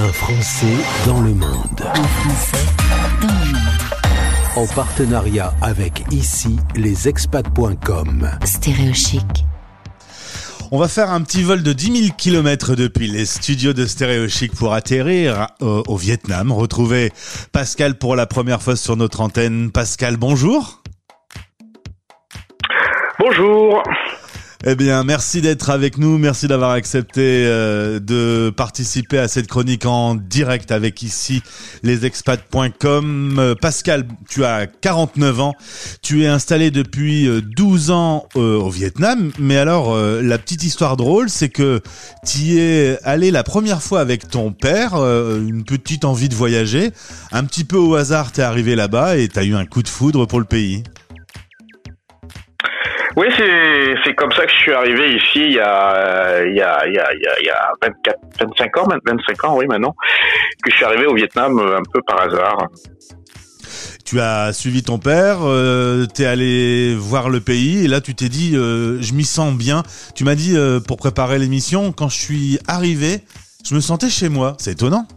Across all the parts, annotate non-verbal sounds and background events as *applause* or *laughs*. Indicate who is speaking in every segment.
Speaker 1: Un Français dans le monde.
Speaker 2: Un Français dans le monde.
Speaker 1: En partenariat avec ici lesexpats.com.
Speaker 2: Stéréochic.
Speaker 3: On va faire un petit vol de 10 000 km depuis les studios de Stéréo Chic pour atterrir au, au Vietnam. Retrouver Pascal pour la première fois sur notre antenne. Pascal, bonjour.
Speaker 4: Bonjour.
Speaker 3: Eh bien, merci d'être avec nous. Merci d'avoir accepté euh, de participer à cette chronique en direct avec ici lesexpats.com. Euh, Pascal, tu as 49 ans. Tu es installé depuis euh, 12 ans euh, au Vietnam. Mais alors, euh, la petite histoire drôle, c'est que tu y es allé la première fois avec ton père, euh, une petite envie de voyager. Un petit peu au hasard, t'es arrivé là-bas et t'as eu un coup de foudre pour le pays.
Speaker 4: Oui, c'est comme ça que je suis arrivé ici il y a euh, il y a il y a il y a, il y a 24 25 ans 25 ans oui maintenant que je suis arrivé au Vietnam euh, un peu par hasard.
Speaker 3: Tu as suivi ton père, euh, t'es allé voir le pays et là tu t'es dit euh, je m'y sens bien. Tu m'as dit pour préparer l'émission quand je suis arrivé, je me sentais chez moi. C'est étonnant.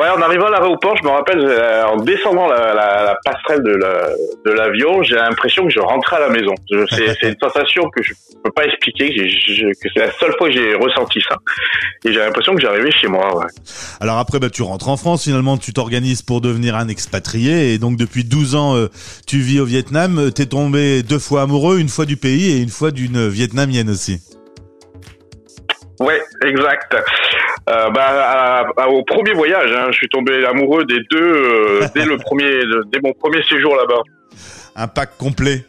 Speaker 4: Ouais, en arrivant à l'aéroport, je me rappelle euh, en descendant la, la, la passerelle de la- de l'avion, j'ai l'impression que je rentrais à la maison. *laughs* C'est une sensation que je peux pas expliquer, que, c'est la seule fois que j'ai ressenti ça. Et j'ai l'impression que j'arrivais chez moi. Ouais.
Speaker 3: Alors après bah tu rentres en France finalement, tu t'organises pour devenir un expatrié et donc depuis 12 ans euh, tu vis au Vietnam, Euh, t'es tombé deux fois amoureux, une fois du pays et une fois d'une vietnamienne aussi.
Speaker 4: Ouais, exact. Euh, bah, à- à- au premier voyage, hein, je suis tombé amoureux des deux euh, *laughs* dès le premier, dès mon premier séjour là-bas.
Speaker 3: Un pack complet.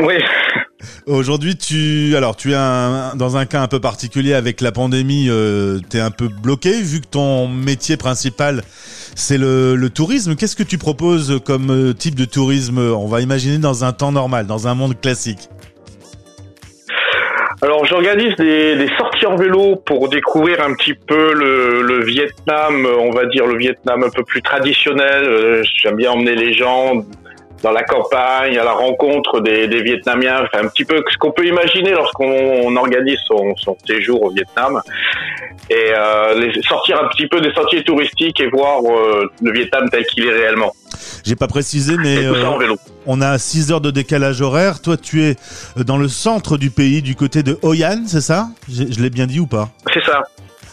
Speaker 4: Oui. *laughs*
Speaker 3: Aujourd'hui, tu alors tu es un- dans un cas un peu particulier avec la pandémie. Euh, T'es un peu bloqué vu que ton métier principal c'est le, le tourisme. Qu'est-ce que tu proposes comme euh, type de tourisme? On va imaginer dans un temps normal, dans un monde classique.
Speaker 4: Alors j'organise des, des sorties en vélo pour découvrir un petit peu le, le Vietnam, euh, on va dire le Vietnam un peu plus traditionnel. Euh, J'aime bien emmener les gens dans la campagne, à la rencontre des, des Vietnamiens, enfin, un petit peu ce qu'on peut imaginer lorsqu'on on organise son, son séjour au Vietnam. Et euh, les, sortir un petit peu des sentiers touristiques et voir euh, le Vietnam tel qu'il est réellement.
Speaker 3: J'ai pas précisé, mais euh, on a 6 heures de décalage horaire. Toi, tu es dans le centre du pays, du côté de Hoi An, c'est ça? Je, l'ai bien dit ou pas?
Speaker 4: C'est ça.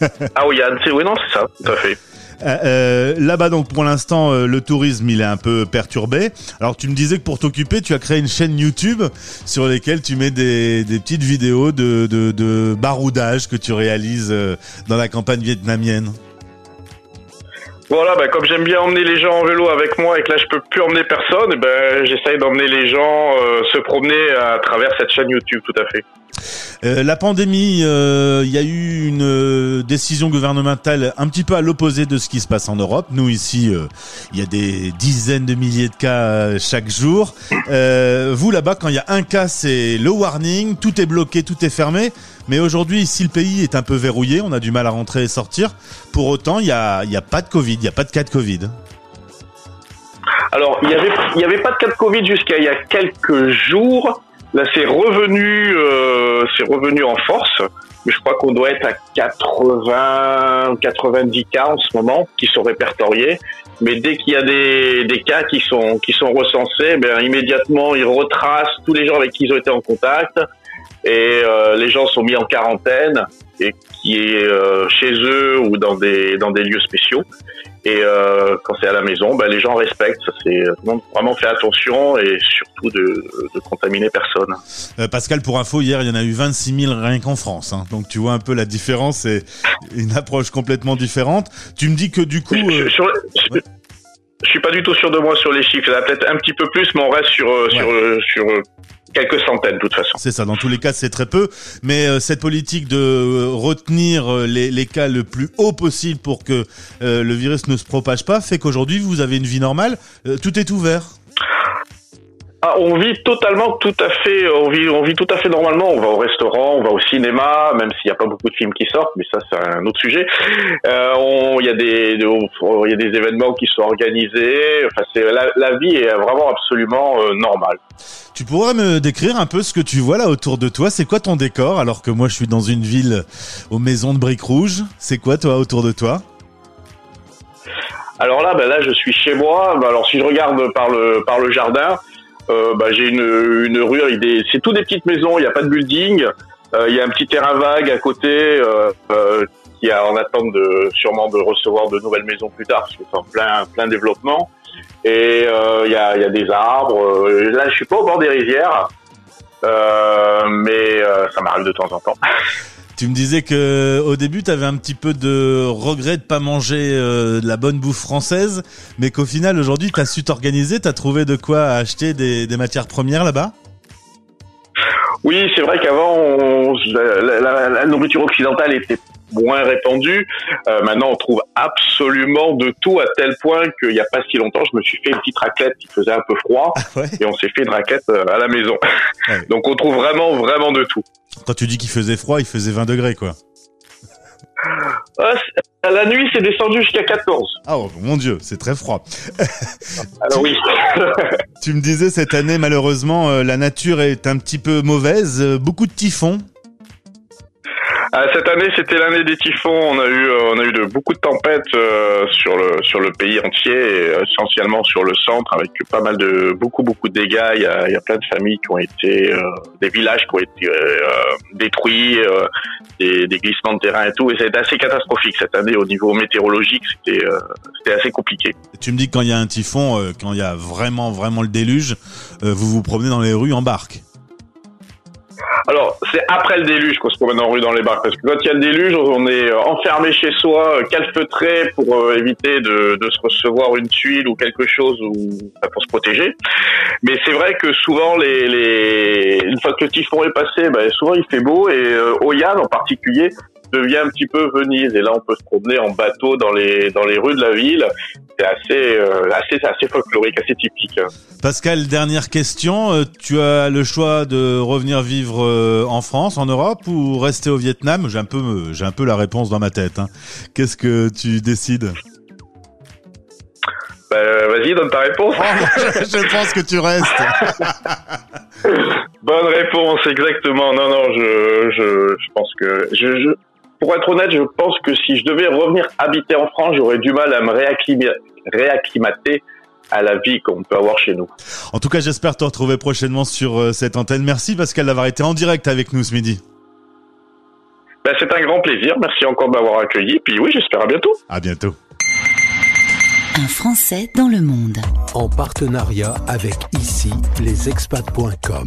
Speaker 4: *laughs* ah c'est oui, non, c'est ça, tout à fait.
Speaker 3: Euh, euh, Là-bas, donc pour l'instant, euh, le tourisme il est un peu perturbé. Alors, tu me disais que pour t'occuper, tu as créé une chaîne YouTube sur laquelle tu mets des, des petites vidéos de, de, de baroudage que tu réalises euh, dans la campagne vietnamienne.
Speaker 4: Voilà, bah, comme j'aime bien emmener les gens en vélo avec moi et que là je peux plus emmener personne, eh ben j'essaye d'emmener les gens euh, se promener à travers cette chaîne YouTube, tout à fait.
Speaker 3: Euh, la pandémie, euh, il y a eu une euh, décision gouvernementale un petit peu à l'opposé de ce qui se passe en Europe. Nous ici, euh, il y a des dizaines de milliers de cas euh, chaque jour. Euh, vous là-bas, quand il y a un cas, c'est le warning, tout est bloqué, tout est fermé. Mais aujourd'hui, ici, le pays est un peu verrouillé, on a du mal à rentrer et sortir. Pour autant, il y a, a pas de Covid, il y a pas de cas de Covid.
Speaker 4: Alors, il y avait il y avait pas de cas de Covid jusqu'à il y a quelques jours. Là, c'est revenu, euh, c'est revenu en force. Mais je crois qu'on doit être à 80, 90 cas en ce moment qui sont répertoriés. Mais dès qu'il y a des, des cas qui sont qui sont recensés, ben immédiatement ils retracent tous les gens avec qui ils ont été en contact et euh, les gens sont mis en quarantaine et qui est euh, chez eux ou dans des dans des lieux spéciaux. Et euh, quand c'est à la maison, ben, les gens respectent. Ça, C'est monde vraiment fait attention et surtout de, de contaminer personne.
Speaker 3: Euh, Pascal, pour info, hier, il y en a eu 26 000 rien qu'en France. hein. Donc tu vois un peu la différence, c'est une approche complètement différente. Tu me dis que du coup...
Speaker 4: Je,
Speaker 3: euh,
Speaker 4: sur- je- je suis pas du tout sûr de moi sur les chiffres. Il y en a peut-être un petit peu plus, mais on reste sur euh, sur euh, sur euh, quelques centaines de toute façon.
Speaker 3: C'est ça, dans tous les cas, c'est très peu. Mais euh, cette politique de euh, retenir euh, les, les cas le plus haut possible pour que le virus ne se propage pas fait qu'aujourd'hui, vous avez une vie normale. Tout est ouvert.
Speaker 4: Ah, on vit totalement, tout à fait, on vit, on vit tout à fait normalement. On va au restaurant, on va au cinéma, même s'il n'y a pas beaucoup de films qui sortent, mais ça c'est un autre sujet. Euh, il y a des, il y a des événements qui sont organisés. Enfin, c'est la, la, vie est vraiment absolument euh, normale.
Speaker 3: Tu pourrais me décrire un peu ce que tu vois là autour de toi? C'est quoi ton décor alors que moi je suis dans une ville aux maisons de briques rouges? C'est quoi toi autour de toi?
Speaker 4: Alors là, ben là, je suis chez moi. Ben alors si je regarde par le par le jardin, euh, bah, j'ai une, une rue c'est tout des petites maisons, il n'y a pas de building, euh, il y a un petit terrain vague à côté euh, euh, qui a en attente de sûrement de recevoir de nouvelles maisons plus tard parce que c'est en plein plein développement. Et il y a, y, a, des arbres. Là, je suis pas au bord des rivières, mais ça m'arrive de temps en temps. *laughs*
Speaker 3: Tu me disais que au début, tu avais un petit peu de regret de pas manger euh, de la bonne bouffe française, mais qu'au final, aujourd'hui, tu as su t'organiser, tu as trouvé de quoi acheter des, des matières premières là-bas?
Speaker 4: Oui, c'est vrai qu'avant, la, la, la, nourriture occidentale était moins répandu. Euh, maintenant, on trouve absolument de tout à tel point qu'il n'y a pas si longtemps, je me suis fait une petite raclette qui faisait un peu froid ah et on s'est fait une raclette euh, à la maison. Donc, on trouve vraiment, vraiment de tout.
Speaker 3: Quand tu dis qu'il faisait froid, il faisait 20 degrés, quoi.
Speaker 4: Ah, la nuit, c'est descendu jusqu'à 14.
Speaker 3: Ah oh, mon Dieu, c'est très froid.
Speaker 4: Alors oui.
Speaker 3: tu me disais cette année, malheureusement, euh, la nature est un petit peu mauvaise. Beaucoup de typhons.
Speaker 4: Ah, cette année, c'était l'année des typhons. On a eu, euh, on a eu de beaucoup de tempêtes euh, sur le sur le pays entier, essentiellement sur le centre, avec pas mal de beaucoup beaucoup de dégâts. Il y a, il y a plein de familles qui ont été, euh, des villages qui ont été détruits, des, glissements de terrain et tout. Et c'est assez catastrophique cette année au niveau météorologique. C'était c'était assez compliqué.
Speaker 3: Tu me dis que quand il y a un typhon, quand il y a vraiment vraiment le déluge, vous vous promenez dans les rues en barque.
Speaker 4: Alors, c'est après le déluge qu'on se promène en rue dans les barques, parce que quand il y a le déluge, on est euh, enfermé chez soi, euh, calfeutré pour euh, éviter de, de, se recevoir une tuile ou quelque chose ou pour se protéger. Mais c'est vrai que souvent, les, les, une fois que le typhon est passé, ben, souvent il fait beau et euh, Oyan en particulier devient un petit peu Venise. Et là, on peut se promener en bateau dans les dans les rues de la ville. C'est assez euh, assez assez folklorique, assez typique.
Speaker 3: Pascal, dernière question. Euh, tu as le choix de revenir vivre euh, en France, en Europe, ou rester au Vietnam? J'ai un peu j'ai un peu la réponse dans ma tête. Hein. Qu'est-ce que tu décides?
Speaker 4: Bah, Vas-y, donne ta réponse.
Speaker 3: Oh, *laughs* je pense que tu restes. *laughs*
Speaker 4: Bonne réponse, exactement. Non, non, je, je, je pense que je, je, pour être honnête, je pense que si je devais revenir habiter en France, j'aurais du mal à me réacclimater à la vie qu'on peut avoir chez nous.
Speaker 3: En tout cas, j'espère te retrouver prochainement sur euh, cette antenne. Merci Pascal d'avoir été en direct avec nous ce midi.
Speaker 4: Ben, c'est un grand plaisir. Merci encore de m'avoir accueilli. Puis oui, j'espère à bientôt.
Speaker 3: À bientôt.
Speaker 2: Un Français dans le monde.
Speaker 1: En partenariat avec ici, lesexpats.com.